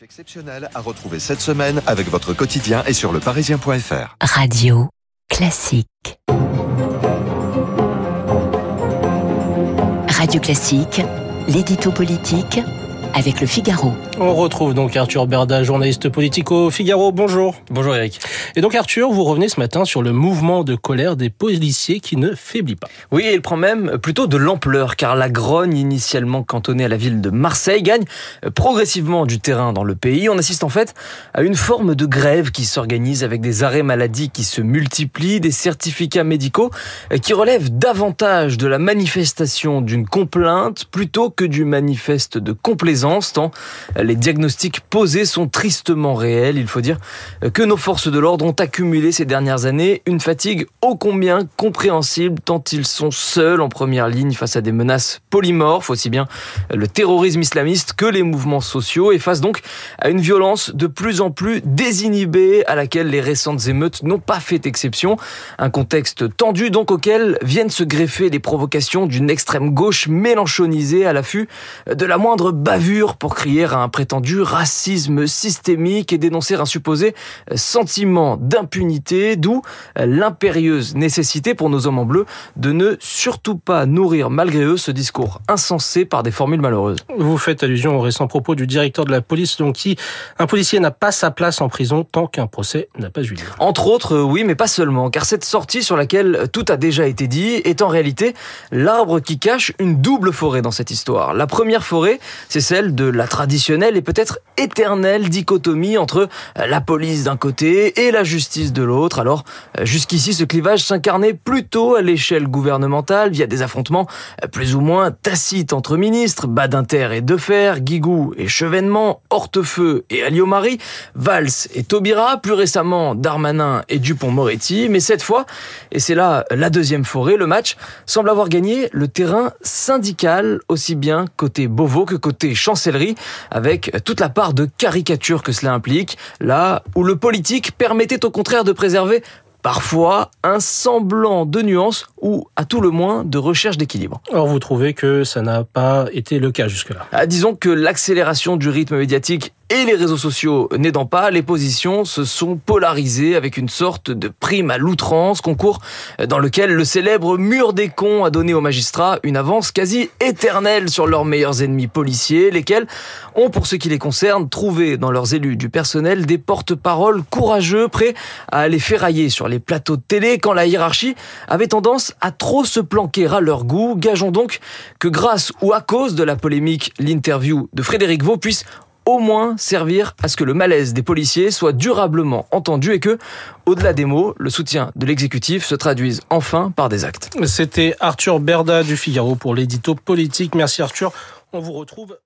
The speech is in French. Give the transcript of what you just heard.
Exceptionnel à retrouver cette semaine avec votre quotidien et sur leparisien.fr. Radio classique. Radio classique, l'édito politique avec le Figaro. On retrouve donc Arthur Berda, journaliste politique au Figaro. Bonjour. Bonjour Eric. Et donc Arthur, vous revenez ce matin sur le mouvement de colère des policiers qui ne faiblit pas. Oui, il prend même plutôt de l'ampleur car la grogne initialement cantonnée à la ville de Marseille gagne progressivement du terrain dans le pays. On assiste en fait à une forme de grève qui s'organise avec des arrêts maladie qui se multiplient, des certificats médicaux qui relèvent davantage de la manifestation d'une complainte plutôt que du manifeste de complaisance tant les diagnostics posés sont tristement réels. Il faut dire que nos forces de l'ordre ont accumulé ces dernières années une fatigue ô combien compréhensible tant ils sont seuls en première ligne face à des menaces polymorphes, aussi bien le terrorisme islamiste que les mouvements sociaux, et face donc à une violence de plus en plus désinhibée à laquelle les récentes émeutes n'ont pas fait exception. Un contexte tendu donc auquel viennent se greffer les provocations d'une extrême gauche mélanchonisée à l'affût de la moindre bavure pour crier à un prétendu racisme systémique et dénoncer un supposé sentiment d'impunité, d'où l'impérieuse nécessité pour nos hommes en bleu de ne surtout pas nourrir malgré eux ce discours insensé par des formules malheureuses. Vous faites allusion au récent propos du directeur de la police, donc qui un policier n'a pas sa place en prison tant qu'un procès n'a pas eu lieu. Entre autres, oui, mais pas seulement, car cette sortie sur laquelle tout a déjà été dit est en réalité l'arbre qui cache une double forêt dans cette histoire. La première forêt, c'est celle de la traditionnelle et peut-être éternelle dichotomie entre la police d'un côté et la justice de l'autre. Alors, jusqu'ici, ce clivage s'incarnait plutôt à l'échelle gouvernementale via des affrontements plus ou moins tacites entre ministres, Badinter et Defer, Guigou et Chevènement, Hortefeux et Alliot-Marie, Valls et Taubira, plus récemment Darmanin et Dupont-Moretti. Mais cette fois, et c'est là la deuxième forêt, le match semble avoir gagné le terrain syndical, aussi bien côté Beauvau que côté chancellerie, avec toute la part de caricature que cela implique, là où le politique permettait au contraire de préserver parfois un semblant de nuance ou à tout le moins de recherche d'équilibre. Or vous trouvez que ça n'a pas été le cas jusque-là ah, Disons que l'accélération du rythme médiatique et les réseaux sociaux n'aidant pas, les positions se sont polarisées avec une sorte de prime à l'outrance, concours dans lequel le célèbre mur des cons a donné aux magistrats une avance quasi éternelle sur leurs meilleurs ennemis policiers, lesquels ont, pour ce qui les concerne, trouvé dans leurs élus du personnel des porte-paroles courageux, prêts à aller ferrailler les plateaux de télé quand la hiérarchie avait tendance à trop se planquer à leur goût. Gageons donc que grâce ou à cause de la polémique, l'interview de Frédéric Vaux puisse au moins servir à ce que le malaise des policiers soit durablement entendu et que, au-delà des mots, le soutien de l'exécutif se traduise enfin par des actes. C'était Arthur Berda du Figaro pour l'édito politique. Merci Arthur. On vous retrouve